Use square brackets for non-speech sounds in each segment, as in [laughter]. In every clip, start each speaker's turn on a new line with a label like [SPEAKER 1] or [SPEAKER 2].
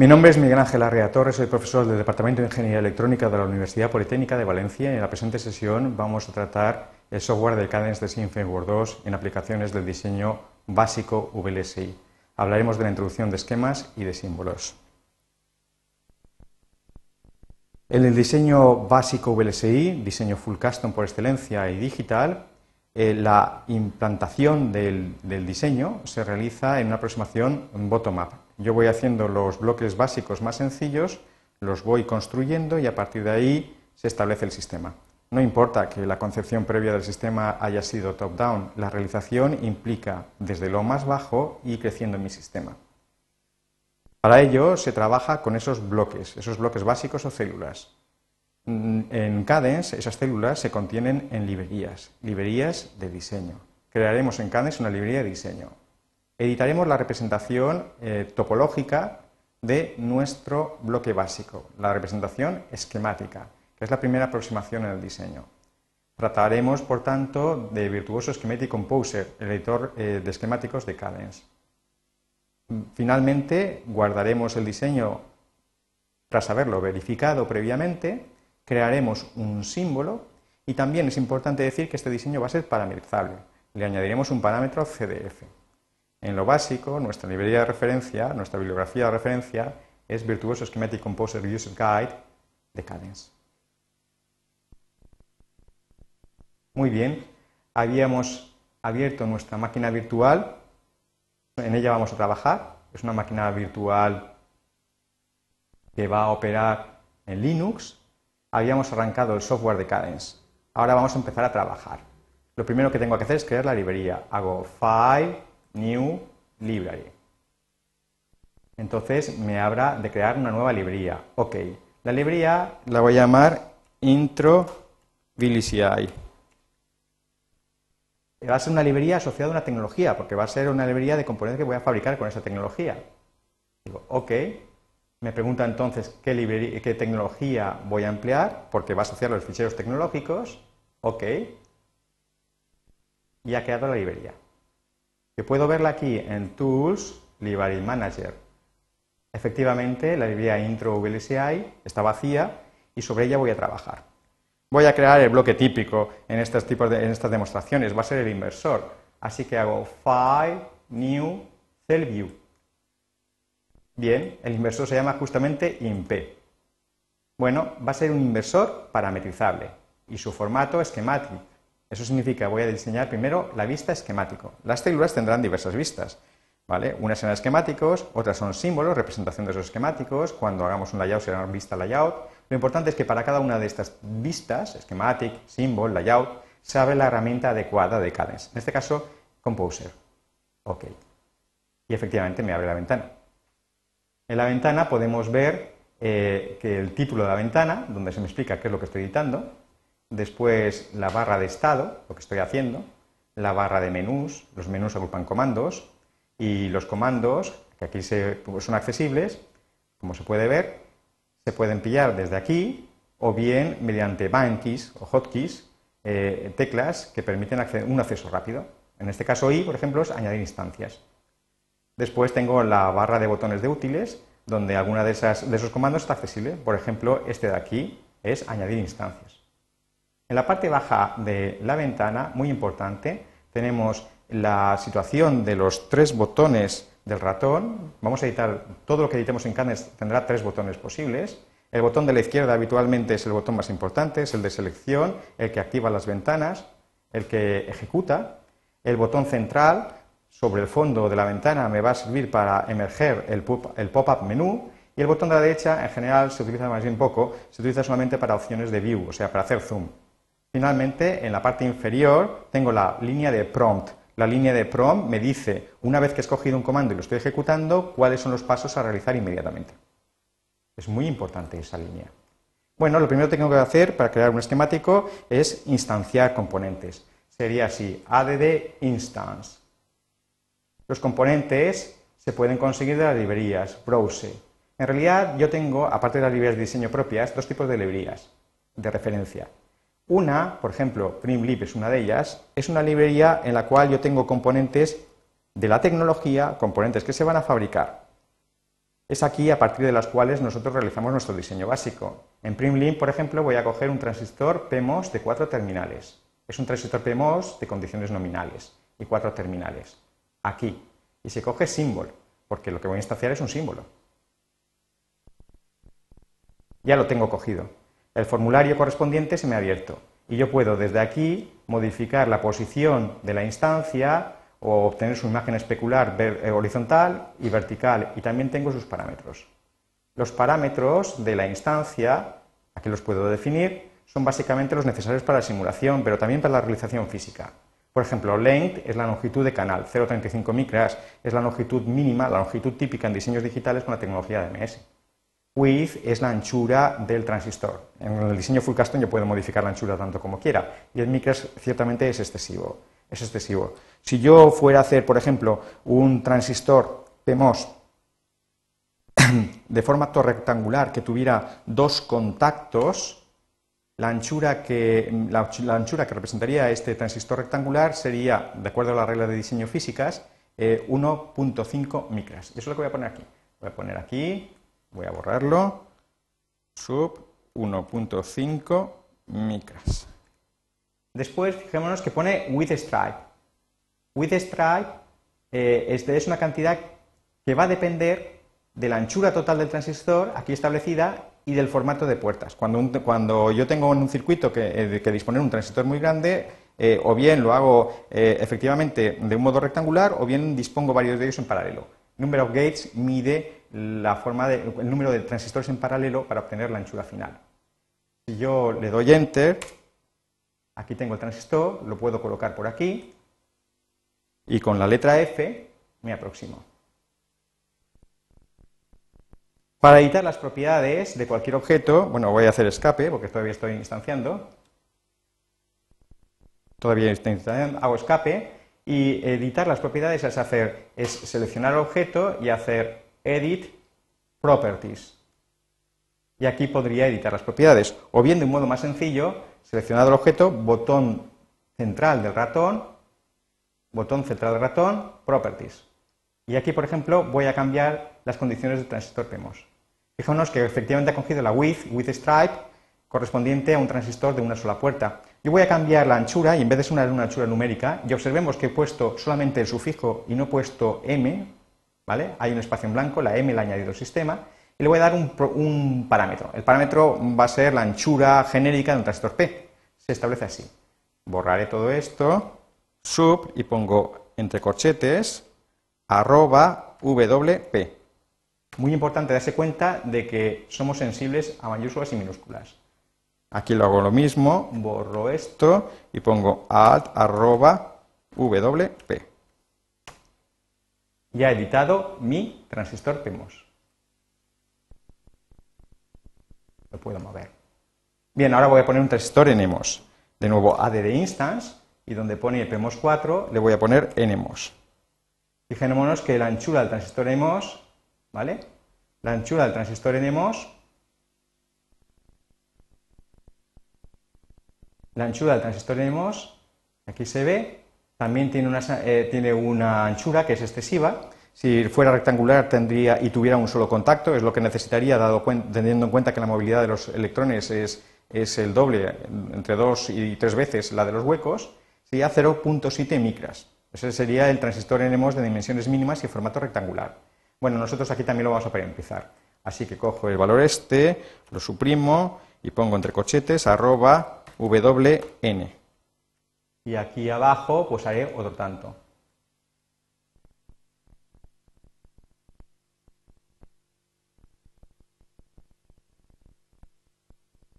[SPEAKER 1] Mi nombre es Miguel Ángel Arrea Torres, soy profesor del Departamento de Ingeniería Electrónica de la Universidad Politécnica de Valencia en la presente sesión vamos a tratar el software del Cadence de Framework 2 en aplicaciones del diseño básico VLSI. Hablaremos de la introducción de esquemas y de símbolos. En el diseño básico VLSI, diseño full custom por excelencia y digital, eh, la implantación del diseño se realiza en una aproximación bottom-up, yo voy haciendo los bloques básicos más sencillos, los voy construyendo y a partir de ahí se establece el sistema. No importa que la concepción previa del sistema haya sido top-down, la realización implica desde lo más bajo y creciendo en mi sistema. Para ello se trabaja con esos bloques, esos bloques básicos o células. En Cadence esas células se contienen en librerías, librerías de diseño. Crearemos en Cadence una librería de diseño editaremos la representación eh, topológica de nuestro bloque básico, la representación esquemática, que es la primera aproximación en el diseño. Trataremos, por tanto, de Virtuoso Schematic Composer, el editor eh, de esquemáticos de Cadence. Finalmente, guardaremos el diseño tras haberlo verificado previamente, crearemos un símbolo y también es importante decir que este diseño va a ser parametrizable. Le añadiremos un parámetro CDF. En lo básico, nuestra librería de referencia, nuestra bibliografía de referencia es Virtuoso Schematic Composer User Guide de Cadence. Muy bien, habíamos abierto nuestra máquina virtual, en ella vamos a trabajar, es una máquina virtual que va a operar en Linux, habíamos arrancado el software de Cadence, ahora vamos a empezar a trabajar. Lo primero que tengo que hacer es crear la librería, hago File, New Library. Entonces me habrá de crear una nueva librería. Ok, la librería la voy a llamar Intro VLCI. Va a ser una librería asociada a una tecnología, porque va a ser una librería de componentes que voy a fabricar con esa tecnología. Digo, ok, me pregunta entonces qué, qué tecnología voy a emplear, porque va a asociar los ficheros tecnológicos. Ok, y ha creado la librería puedo verla aquí en Tools, Library Manager. Efectivamente, la librería intro VLCI está vacía y sobre ella voy a trabajar. Voy a crear el bloque típico en, estos tipos de, en estas demostraciones, va a ser el inversor. Así que hago File, New, Cell View. Bien, el inversor se llama justamente IMP. Bueno, va a ser un inversor parametrizable y su formato schematic, eso significa que voy a diseñar primero la vista esquemático. Las células tendrán diversas vistas. ¿vale? Unas serán esquemáticos, otras son símbolos, representación de esos esquemáticos. Cuando hagamos un layout será vista layout. Lo importante es que para cada una de estas vistas, schematic, symbol, layout, se abre la herramienta adecuada de Cadence. En este caso, Composer. OK. Y efectivamente me abre la ventana. En la ventana podemos ver eh, que el título de la ventana, donde se me explica qué es lo que estoy editando, después la barra de estado, lo que estoy haciendo, la barra de menús, los menús agrupan comandos y los comandos, que aquí pues, son accesibles, como se puede ver, se pueden pillar desde aquí o bien mediante bind keys o hotkeys, eh, teclas que permiten un acceso rápido. En este caso I, por ejemplo, es añadir instancias. Después tengo la barra de botones de útiles, donde alguna de, esas, de esos comandos está accesible. Por ejemplo, este de aquí es añadir instancias. En la parte baja de la ventana, muy importante, tenemos la situación de los tres botones del ratón. Vamos a editar, todo lo que editemos en Cadence tendrá tres botones posibles. El botón de la izquierda habitualmente es el botón más importante, es el de selección, el que activa las ventanas, el que ejecuta. El botón central sobre el fondo de la ventana me va a servir para emerger el pop-up menú y el botón de la derecha en general se utiliza más bien poco, se utiliza solamente para opciones de view, o sea, para hacer zoom. Finalmente, en la parte inferior tengo la línea de prompt. La línea de prompt me dice, una vez que he escogido un comando y lo estoy ejecutando, cuáles son los pasos a realizar inmediatamente. Es muy importante esa línea. Bueno, lo primero que tengo que hacer para crear un esquemático es instanciar componentes. Sería así, add instance. Los componentes se pueden conseguir de las librerías, browse. En realidad yo tengo, aparte de las librerías de diseño propias, dos tipos de librerías de referencia. Una, por ejemplo, PrimLib es una de ellas, es una librería en la cual yo tengo componentes de la tecnología, componentes que se van a fabricar. es aquí a partir de las cuales nosotros realizamos nuestro diseño básico. En Primlink, por ejemplo, voy a coger un transistor PMOS de cuatro terminales. Es un transistor PMOS de condiciones nominales y cuatro terminales. Aquí. Y se coge símbolo, porque lo que voy a instanciar es un símbolo. Ya lo tengo cogido. El formulario correspondiente se me ha abierto y yo puedo desde aquí modificar la posición de la instancia o obtener su imagen especular eh, horizontal y vertical y también tengo sus parámetros. Los parámetros de la instancia, aquí los puedo definir, son básicamente los necesarios para la simulación, pero también para la realización física. Por ejemplo, length es la longitud de canal, 0,35 micras es la longitud mínima, la longitud típica en diseños digitales con la tecnología de MS. Width es la anchura del transistor. En el diseño full custom yo puedo modificar la anchura tanto como quiera. Y el micras ciertamente es excesivo. Es excesivo. Si yo fuera a hacer, por ejemplo, un transistor PMOS [coughs] de formato rectangular que tuviera dos contactos, la anchura, que, la, anchura que representaría este transistor rectangular sería, de acuerdo a la regla de diseño físicas, 1.5 eh, micras. Eso es lo que voy a poner aquí. Voy a poner aquí Voy a borrarlo. Sub 1.5 micras. Después, fijémonos que pone with stripe. With stripe eh, este es una cantidad que va a depender de la anchura total del transistor, aquí establecida, y del formato de puertas. Cuando, cuando yo tengo un circuito que, eh, que disponer un transistor muy grande, eh, o bien lo hago efectivamente de un modo rectangular, o bien dispongo varios de ellos en paralelo. Number of gates mide la forma de, el número de transistores en paralelo para obtener la anchura final. Si yo le doy Enter, aquí tengo el transistor, lo puedo colocar por aquí y con la letra F me aproximo. Para editar las propiedades de cualquier objeto, bueno, voy a hacer escape porque todavía estoy instanciando. Todavía estoy instanciando, hago escape y editar las propiedades es hacer es seleccionar el objeto y hacer Edit Properties. Y aquí podría editar las propiedades. O bien de un modo más sencillo, seleccionado el objeto, botón central del ratón, botón central del ratón, Properties. Y aquí, por ejemplo, voy a cambiar las condiciones del transistor PMOS. Fijémonos que efectivamente ha cogido la width, width stripe, correspondiente a un transistor de una sola puerta. Yo voy a cambiar la anchura y en vez de ser una, anchura numérica, y observemos que he puesto solamente el sufijo y no he puesto m, hay un espacio en blanco, la M la ha añadido el sistema, y le voy a dar un, parámetro. El parámetro va a ser la anchura genérica de un transistor P. Se establece así. Borraré todo esto, sub, y pongo entre corchetes, arroba WP. Muy importante darse cuenta de que somos sensibles a mayúsculas y minúsculas. Aquí lo hago lo mismo, borro esto y pongo alt arroba WP ya he editado mi transistor PMOS. Lo puedo mover. Bien, ahora voy a poner un transistor NMOS. De nuevo, AD de instance, y donde pone PMOS 4 le voy a poner NMOS. Fijémonos que la anchura del transistor NMOS, ¿vale? La anchura del transistor NMOS, la anchura del transistor NMOS, aquí se ve, también tiene una, eh, tiene una anchura que es excesiva. Si fuera rectangular tendría y tuviera un solo contacto, es lo que necesitaría, teniendo en cuenta que la movilidad de los electrones es, es el doble, entre dos y tres veces la de los huecos, sería 0.7 micras. Ese sería el transistor NMOS de dimensiones mínimas y formato rectangular. Bueno, nosotros aquí también lo vamos a empezar. Así que cojo el valor este, lo suprimo y pongo entre cochetes arroba WN y aquí abajo pues haré otro tanto.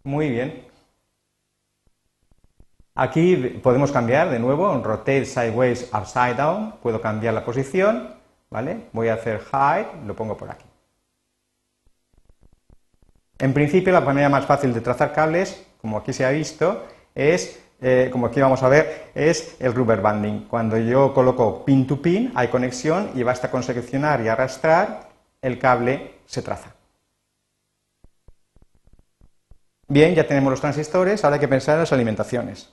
[SPEAKER 1] Muy bien. Aquí podemos cambiar de nuevo, rotate sideways upside down, puedo cambiar la posición, ¿vale? Voy a hacer hide, lo pongo por aquí. En principio la manera más fácil de trazar cables, como aquí se ha visto, es eh, como aquí vamos a ver, es el rubber banding. Cuando yo coloco pin to pin, hay conexión y basta con seleccionar y arrastrar, el cable se traza. Bien, ya tenemos los transistores, ahora hay que pensar en las alimentaciones.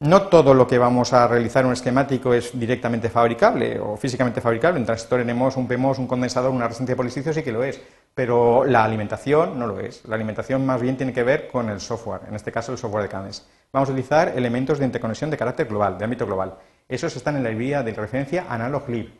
[SPEAKER 1] No todo lo que vamos a realizar en un esquemático es directamente fabricable o físicamente fabricable. Un transistor NMOS, un PMOS, un condensador, una resistencia de polisilicio sí que lo es, pero la alimentación no lo es. La alimentación más bien tiene que ver con el software, en este caso el software de CAMES. Vamos a utilizar elementos de interconexión de carácter global, de ámbito global. Esos están en la librería de referencia AnalogLib.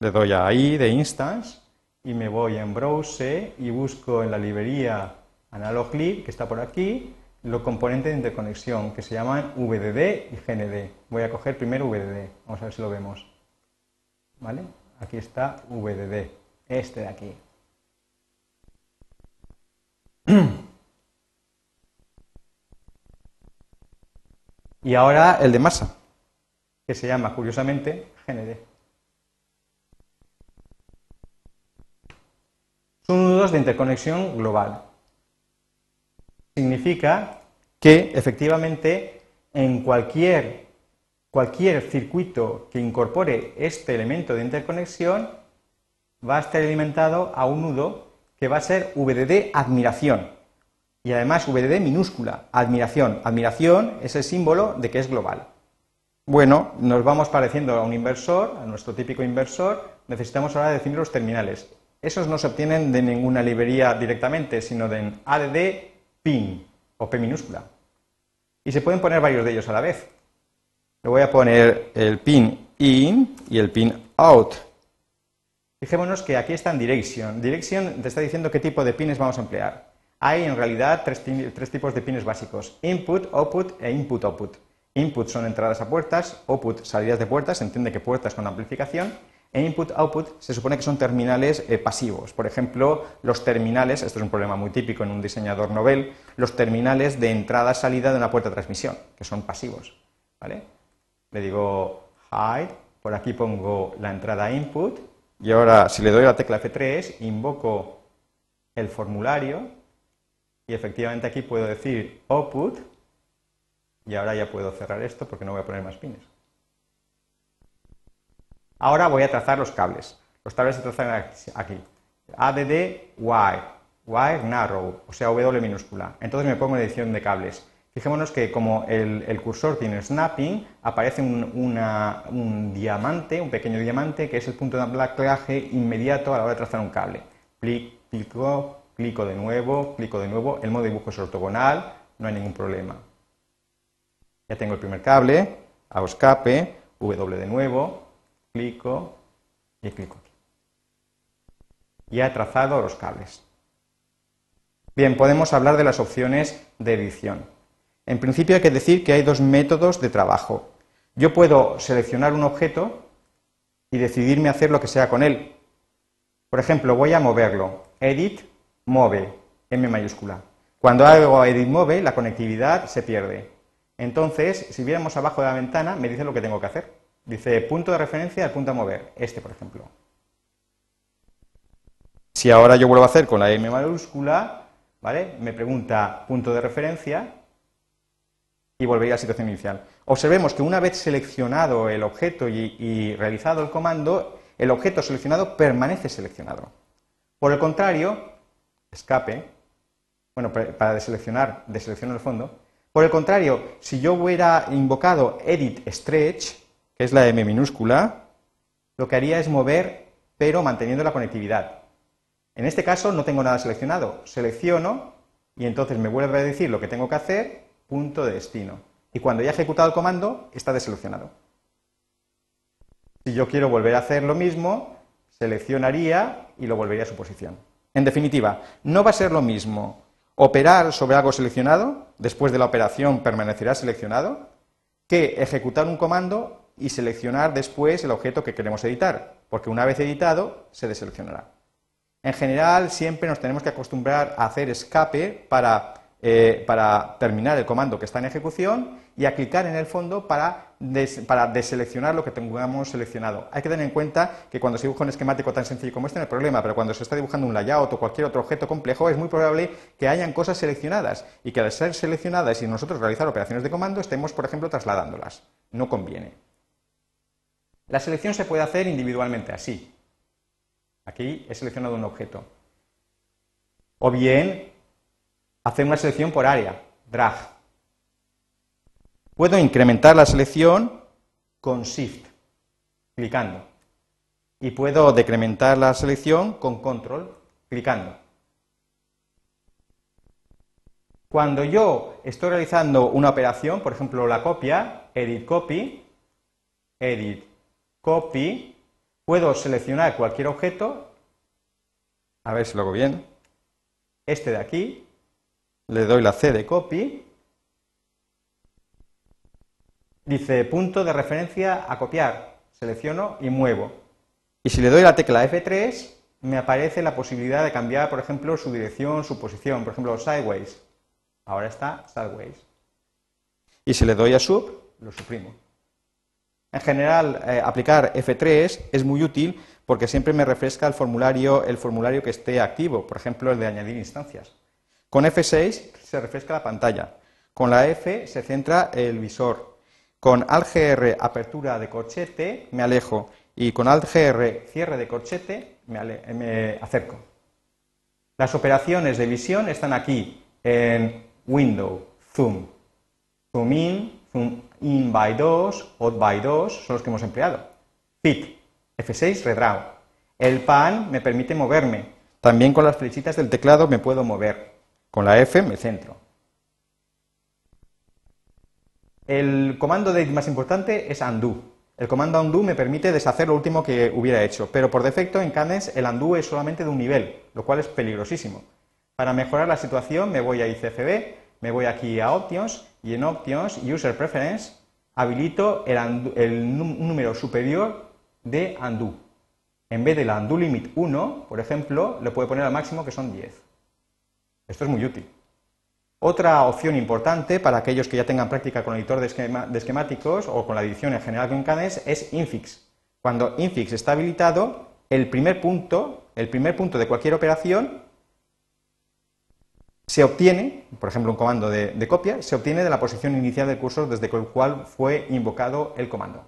[SPEAKER 1] Le doy ahí de Instance y me voy en Browse y busco en la librería AnalogLib, que está por aquí, los componentes de interconexión que se llaman VDD y GND. Voy a coger primero VDD, vamos a ver si lo vemos. ¿Vale? Aquí está VDD, este de aquí. Y ahora el de masa, que se llama curiosamente GND. Son nudos de interconexión global significa que efectivamente en cualquier, cualquier circuito que incorpore este elemento de interconexión va a estar alimentado a un nudo que va a ser VDD admiración. Y además VDD minúscula, admiración. Admiración es el símbolo de que es global. Bueno, nos vamos pareciendo a un inversor, a nuestro típico inversor, necesitamos ahora definir los terminales. Esos no se obtienen de ninguna librería directamente, sino de ADD pin o P minúscula. Y se pueden poner varios de ellos a la vez. Le voy a poner el pin in y el pin out. Fijémonos que aquí está en direction. Direction te está diciendo qué tipo de pines vamos a emplear. Hay en realidad tres, tres tipos de pines básicos: input, output e input, output. Input son entradas a puertas, output salidas de puertas, se entiende que puertas con amplificación, e input-output se supone que son terminales eh, pasivos. Por ejemplo, los terminales, esto es un problema muy típico en un diseñador novel, los terminales de entrada-salida de una puerta de transmisión, que son pasivos. ¿vale? Le digo hide, por aquí pongo la entrada input, y ahora si le doy la tecla F3, invoco el formulario, y efectivamente aquí puedo decir output, y ahora ya puedo cerrar esto porque no voy a poner más pines. Ahora voy a trazar los cables. Los cables se trazan aquí. ADD wire, wire narrow, o sea, W minúscula. Entonces me pongo edición de cables. Fijémonos que como el, cursor tiene snapping, aparece un, diamante, un pequeño diamante, que es el punto de anclaje inmediato a la hora de trazar un cable. clico, clico de nuevo, clico de nuevo. El modo de dibujo es ortogonal, no hay ningún problema. Ya tengo el primer cable, hago escape, W de nuevo, clico y clico aquí. Ya he trazado los cables. Bien, podemos hablar de las opciones de edición. En principio hay que decir que hay dos métodos de trabajo. Yo puedo seleccionar un objeto y decidirme hacer lo que sea con él. Por ejemplo, voy a moverlo. Edit, move, M mayúscula. Cuando hago edit move, la conectividad se pierde. Entonces, si viéramos abajo de la ventana, me dice lo que tengo que hacer. Dice punto de referencia al punto a mover, este por ejemplo. Si ahora yo vuelvo a hacer con la M mayúscula, ¿vale? Me pregunta punto de referencia y volvería a la situación inicial. Observemos que una vez seleccionado el objeto y, realizado el comando, el objeto seleccionado permanece seleccionado. Por el contrario, escape, bueno, para deseleccionar, deselecciono el fondo. Por el contrario, si yo hubiera invocado edit stretch, que es la M minúscula, lo que haría es mover, pero manteniendo la conectividad. En este caso no tengo nada seleccionado. Selecciono y entonces me vuelve a decir lo que tengo que hacer, punto de destino. Y cuando ya he ejecutado el comando, está deseleccionado. Si yo quiero volver a hacer lo mismo, seleccionaría y lo volvería a su posición. En definitiva, no va a ser lo mismo operar sobre algo seleccionado, después de la operación permanecerá seleccionado, que ejecutar un comando y seleccionar después el objeto que queremos editar, porque una vez editado se deseleccionará. En general, siempre nos tenemos que acostumbrar a hacer escape para, eh, para terminar el comando que está en ejecución y a clicar en el fondo para, para deseleccionar lo que tengamos seleccionado. Hay que tener en cuenta que cuando se dibuja un esquemático tan sencillo como este no hay problema, pero cuando se está dibujando un layout o cualquier otro objeto complejo es muy probable que hayan cosas seleccionadas y que al ser seleccionadas y nosotros realizar operaciones de comando estemos, por ejemplo, trasladándolas. No conviene. La selección se puede hacer individualmente, así. Aquí he seleccionado un objeto. O bien hacer una selección por área, drag. Puedo incrementar la selección con Shift, clicando. Y puedo decrementar la selección con Control, clicando. Cuando yo estoy realizando una operación, por ejemplo la copia, Edit Copy, Edit Copy, puedo seleccionar cualquier objeto, a ver si lo hago bien, este de aquí, le doy la C de Copy, dice punto de referencia a copiar, selecciono y muevo. Y si le doy la tecla F3, me aparece la posibilidad de cambiar, por ejemplo, su dirección, su posición, por ejemplo, sideways. Ahora está sideways. Y si le doy a sub, lo suprimo. En general, eh, aplicar F3 es muy útil porque siempre me refresca el formulario, el formulario que esté activo, por ejemplo, el de añadir instancias. Con F6 se refresca la pantalla. Con la F se centra el visor. Con Alt-GR apertura de corchete me alejo y con Alt-GR cierre de corchete me acerco. Las operaciones de visión están aquí en window, zoom, zoom in, zoom in by 2, out by 2, son los que hemos empleado. Fit, F6, redraw. El pan me permite moverme. También con las flechitas del teclado me puedo mover. Con la F me centro. El comando de más importante es undo. El comando undo me permite deshacer lo último que hubiera hecho, pero por defecto en Cadence el undo es solamente de un nivel, lo cual es peligrosísimo. Para mejorar la situación me voy a ICFB, me voy aquí a Options y en Options, User Preference, habilito el, número superior de undo. En vez de la undo limit 1, por ejemplo, le puedo poner al máximo que son 10. Esto es muy útil. Otra opción importante para aquellos que ya tengan práctica con el editor de, esquemáticos o con la edición en general con Cadence es infix. Cuando infix está habilitado, el primer punto, el primer punto de cualquier operación se obtiene, por ejemplo, un comando de, copia, se obtiene de la posición inicial del cursor desde el cual fue invocado el comando.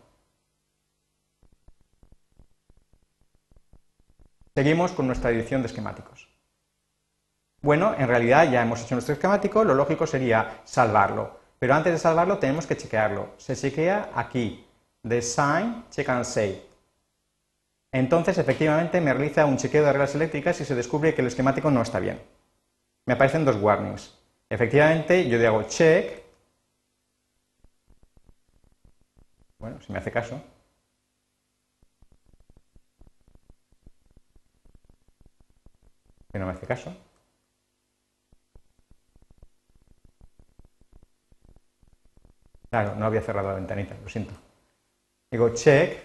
[SPEAKER 1] Seguimos con nuestra edición de esquemáticos. Bueno, en realidad ya hemos hecho nuestro esquemático, lo lógico sería salvarlo. Pero antes de salvarlo tenemos que chequearlo. Se chequea aquí, Design, Check and Save. Entonces, efectivamente, me realiza un chequeo de reglas eléctricas y se descubre que el esquemático no está bien me aparecen dos warnings. Efectivamente, yo le hago check. Bueno, si me hace caso. Que no me hace caso. Claro, no había cerrado la ventanita, lo siento. Digo check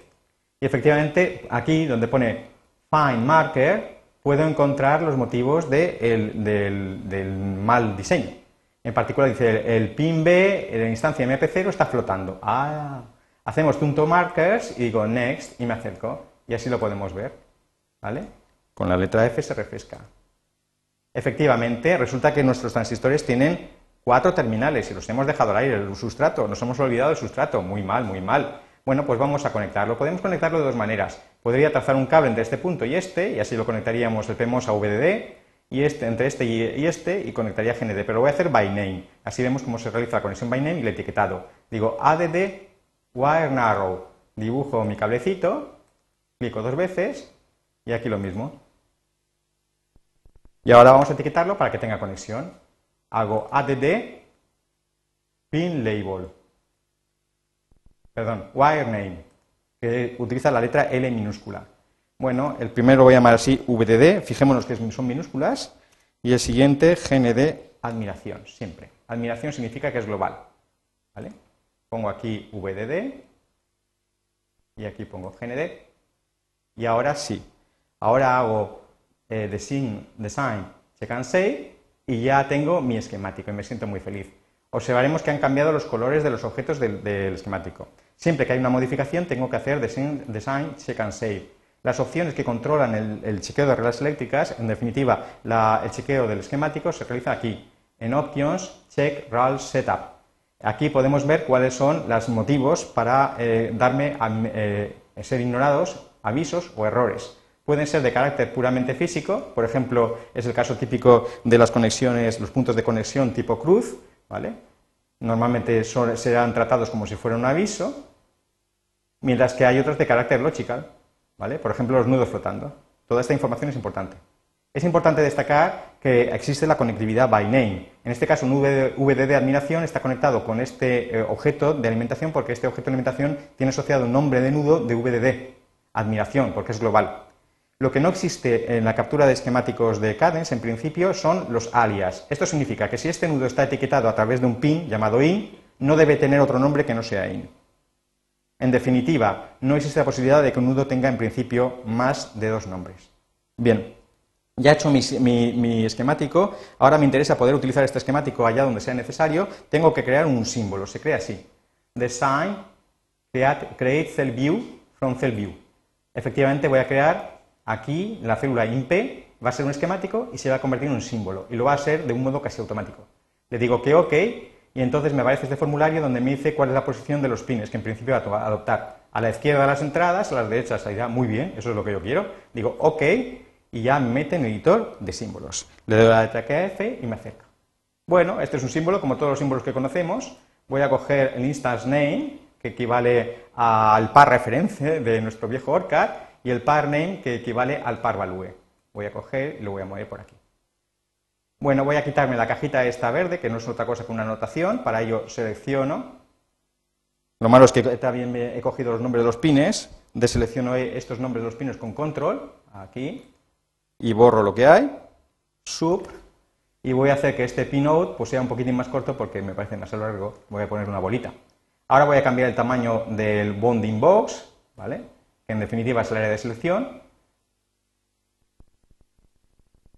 [SPEAKER 1] y efectivamente aquí donde pone find marker puedo encontrar los motivos del, mal diseño. En particular dice el, pin B en la instancia MP0 está flotando. Ah, hacemos punto markers y digo next y me acerco y así lo podemos ver. ¿Vale? Con la letra F se refresca. Efectivamente, resulta que nuestros transistores tienen cuatro terminales y los hemos dejado al aire, el sustrato, nos hemos olvidado del sustrato, muy mal, muy mal. Bueno, pues vamos a conectarlo. Podemos conectarlo de dos maneras. Podría trazar un cable entre este punto y este, y así lo conectaríamos el PMOS a VDD, y este, entre este y este, y conectaría GND. Pero lo voy a hacer by name. Así vemos cómo se realiza la conexión by name y el etiquetado. Digo add wire narrow. Dibujo mi cablecito, clico dos veces, y aquí lo mismo. Y ahora vamos a etiquetarlo para que tenga conexión. Hago add pin label perdón, wire name, que utiliza la letra L minúscula. Bueno, el primero lo voy a llamar así VDD, fijémonos que son minúsculas, y el siguiente GND admiración, siempre. Admiración significa que es global. ¿vale? Pongo aquí VDD y aquí pongo GND. Y ahora sí, ahora hago eh, design, design, check and save y ya tengo mi esquemático y me siento muy feliz. Observaremos que han cambiado los colores de los objetos del esquemático. Siempre que hay una modificación tengo que hacer design, check and save. Las opciones que controlan el, chequeo de reglas eléctricas, en definitiva, el chequeo del esquemático se realiza aquí, en Options, Check RAL Setup. Aquí podemos ver cuáles son los motivos para eh, darme eh, ser ignorados avisos o errores. Pueden ser de carácter puramente físico, por ejemplo, es el caso típico de las conexiones, los puntos de conexión tipo cruz, ¿vale? normalmente serán tratados como si fuera un aviso, mientras que hay otros de carácter logical, ¿vale? Por ejemplo, los nudos flotando. Toda esta información es importante. Es importante destacar que existe la conectividad by name. En este caso, un VD de admiración está conectado con este eh, objeto de alimentación porque este objeto de alimentación tiene asociado un nombre de nudo de VDD, admiración, porque es global. Lo que no existe en la captura de esquemáticos de Cadence, en principio, son los alias. Esto significa que si este nudo está etiquetado a través de un pin llamado in, no debe tener otro nombre que no sea in. En definitiva, no existe la posibilidad de que un nudo tenga en principio más de dos nombres. Bien, ya he hecho mi, esquemático, ahora me interesa poder utilizar este esquemático allá donde sea necesario, tengo que crear un símbolo, se crea así. Design, create, cell view from cell view. Efectivamente voy a crear aquí la célula INP, va a ser un esquemático y se va a convertir en un símbolo, y lo va a ser de un modo casi automático. Le digo que OK, y entonces me aparece este formulario donde me dice cuál es la posición de los pines que en principio va a adoptar. A la izquierda las entradas, a la derecha salida muy bien, eso es lo que yo quiero. Digo OK, y ya me mete en el editor de símbolos. Le doy la letra que F y me acerca. Bueno, este es un símbolo como todos los símbolos que conocemos. Voy a coger el instance name, que equivale al par referencia de nuestro viejo ORCAD, y el par name, que equivale al par value. Voy a coger y lo voy a mover por aquí. Bueno, voy a quitarme la cajita esta verde, que no es otra cosa que una anotación. Para ello selecciono. Lo malo es que también he cogido los nombres de los pines. Deselecciono estos nombres de los pines con control, aquí y borro lo que hay, sub, y voy a hacer que este pinout pues, sea un poquitín más corto porque me parece más largo, voy a poner una bolita. Ahora voy a cambiar el tamaño del bonding box, ¿vale? En definitiva es el área de selección.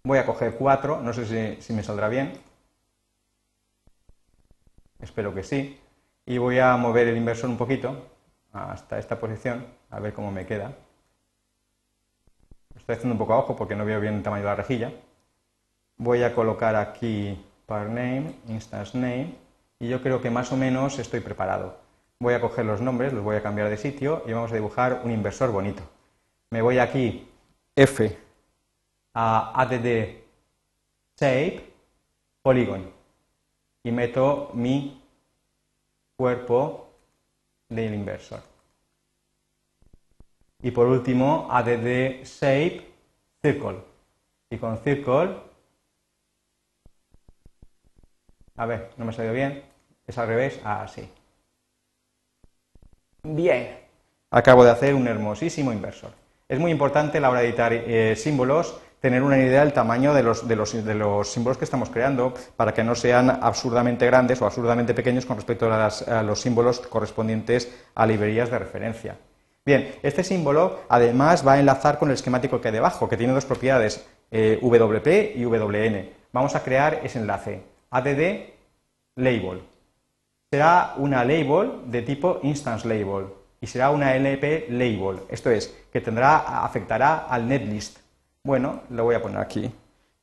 [SPEAKER 1] Voy a coger 4, no sé si, si me saldrá bien. Espero que sí. Y voy a mover el inversor un poquito hasta esta posición, a ver cómo me queda estoy haciendo un poco a ojo porque no veo bien el tamaño de la rejilla. Voy a colocar aquí par name, instance name, y yo creo que más o menos estoy preparado. Voy a coger los nombres, los voy a cambiar de sitio y vamos a dibujar un inversor bonito. Me voy aquí, F, a add shape, polygon, y meto mi cuerpo del inversor. Y por último, add shape circle. Y con circle, a ver, no me ha salido bien, es al revés, así. Bien, acabo de hacer un hermosísimo inversor. Es muy importante a la hora de editar eh, símbolos tener una idea del tamaño de los, símbolos que estamos creando para que no sean absurdamente grandes o absurdamente pequeños con respecto a los símbolos correspondientes a librerías de referencia. Bien, este símbolo además va a enlazar con el esquemático que hay debajo, que tiene dos propiedades, eh, WP y WN. Vamos a crear ese enlace, add label. Será una label de tipo instance label y será una LP label, esto es, que tendrá, afectará al netlist. Bueno, lo voy a poner aquí.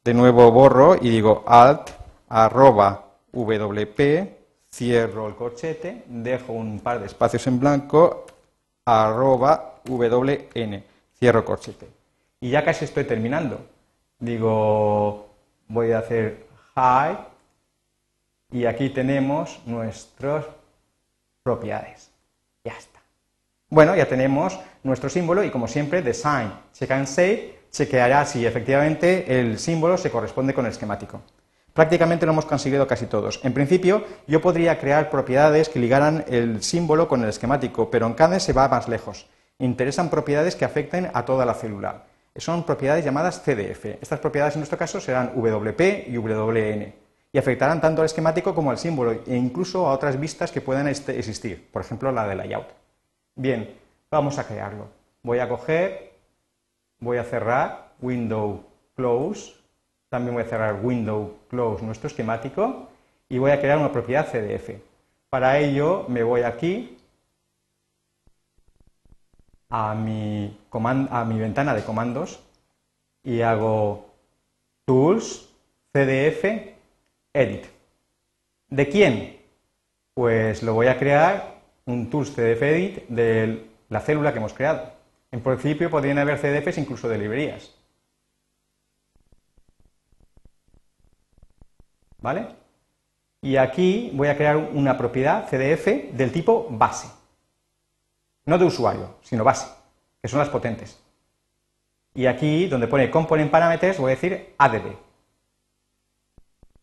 [SPEAKER 1] De nuevo borro y digo alt arroba WP, cierro el corchete, dejo un par de espacios en blanco arroba wn, cierro corchete. Y ya casi estoy terminando. Digo, voy a hacer hide y aquí tenemos nuestras propiedades. Ya está. Bueno, ya tenemos nuestro símbolo y como siempre, design, check and save, chequeará si efectivamente el símbolo se corresponde con el esquemático. Prácticamente lo hemos conseguido casi todos. En principio, yo podría crear propiedades que ligaran el símbolo con el esquemático, pero en CADE se va más lejos. Interesan propiedades que afecten a toda la célula. Son propiedades llamadas CDF. Estas propiedades en nuestro caso serán WP y WN y afectarán tanto al esquemático como al símbolo e incluso a otras vistas que puedan este, existir, por ejemplo la de layout. Bien, vamos a crearlo. Voy a coger, voy a cerrar, window close, también voy a cerrar window close nuestro esquemático y voy a crear una propiedad CDF. Para ello me voy aquí a mi, a mi ventana de comandos y hago Tools, CDF, Edit. ¿De quién? Pues lo voy a crear un Tools CDF Edit de la célula que hemos creado. En principio podrían haber CDFs incluso de librerías. ¿Vale? Y aquí voy a crear una propiedad CDF del tipo base. No de usuario, sino base, que son las potentes. Y aquí, donde pone component parameters, voy a decir add.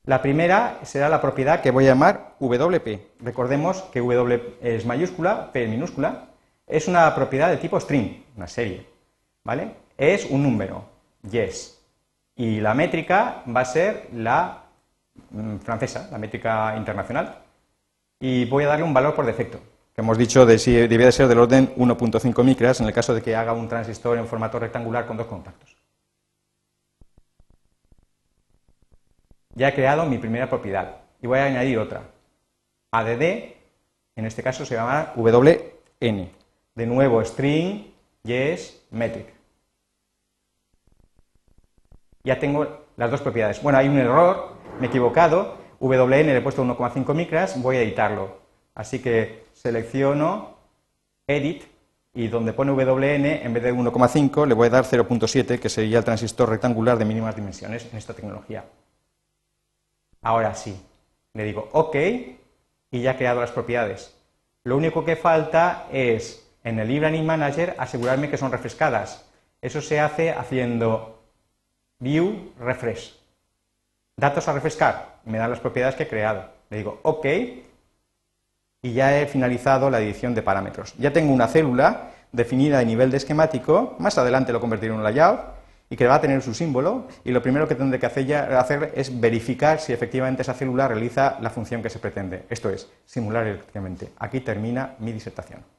[SPEAKER 1] La primera será la propiedad que voy a llamar WP. Recordemos que W es mayúscula, P es minúscula. Es una propiedad de tipo string, una serie. ¿Vale? Es un número, yes. Y la métrica va a ser la mm, francesa, la métrica internacional. Y voy a darle un valor por defecto, que hemos dicho de si debía ser del orden 1.5 micras en el caso de que haga un transistor en formato rectangular con dos contactos. Ya he creado mi primera propiedad y voy a añadir otra. ADD, en este caso se llama WN. De nuevo, string, yes, metric. Ya tengo las dos propiedades. Bueno, hay un error, me he equivocado. WN le he puesto 1,5 micras, voy a editarlo. Así que selecciono Edit y donde pone WN, en vez de 1,5, le voy a dar 0.7, que sería el transistor rectangular de mínimas dimensiones en esta tecnología. Ahora sí, le digo OK y ya he creado las propiedades. Lo único que falta es en el eLearning Manager asegurarme que son refrescadas. Eso se hace haciendo View Refresh. Datos a refrescar, me dan las propiedades que he creado. Le digo OK y ya he finalizado la edición de parámetros. Ya tengo una célula definida de nivel de esquemático, más adelante lo convertiré en un layout, y que va a tener su símbolo y lo primero que tendré que hacer es verificar si efectivamente esa célula realiza la función que se pretende, esto es, simular eléctricamente. Aquí termina mi disertación.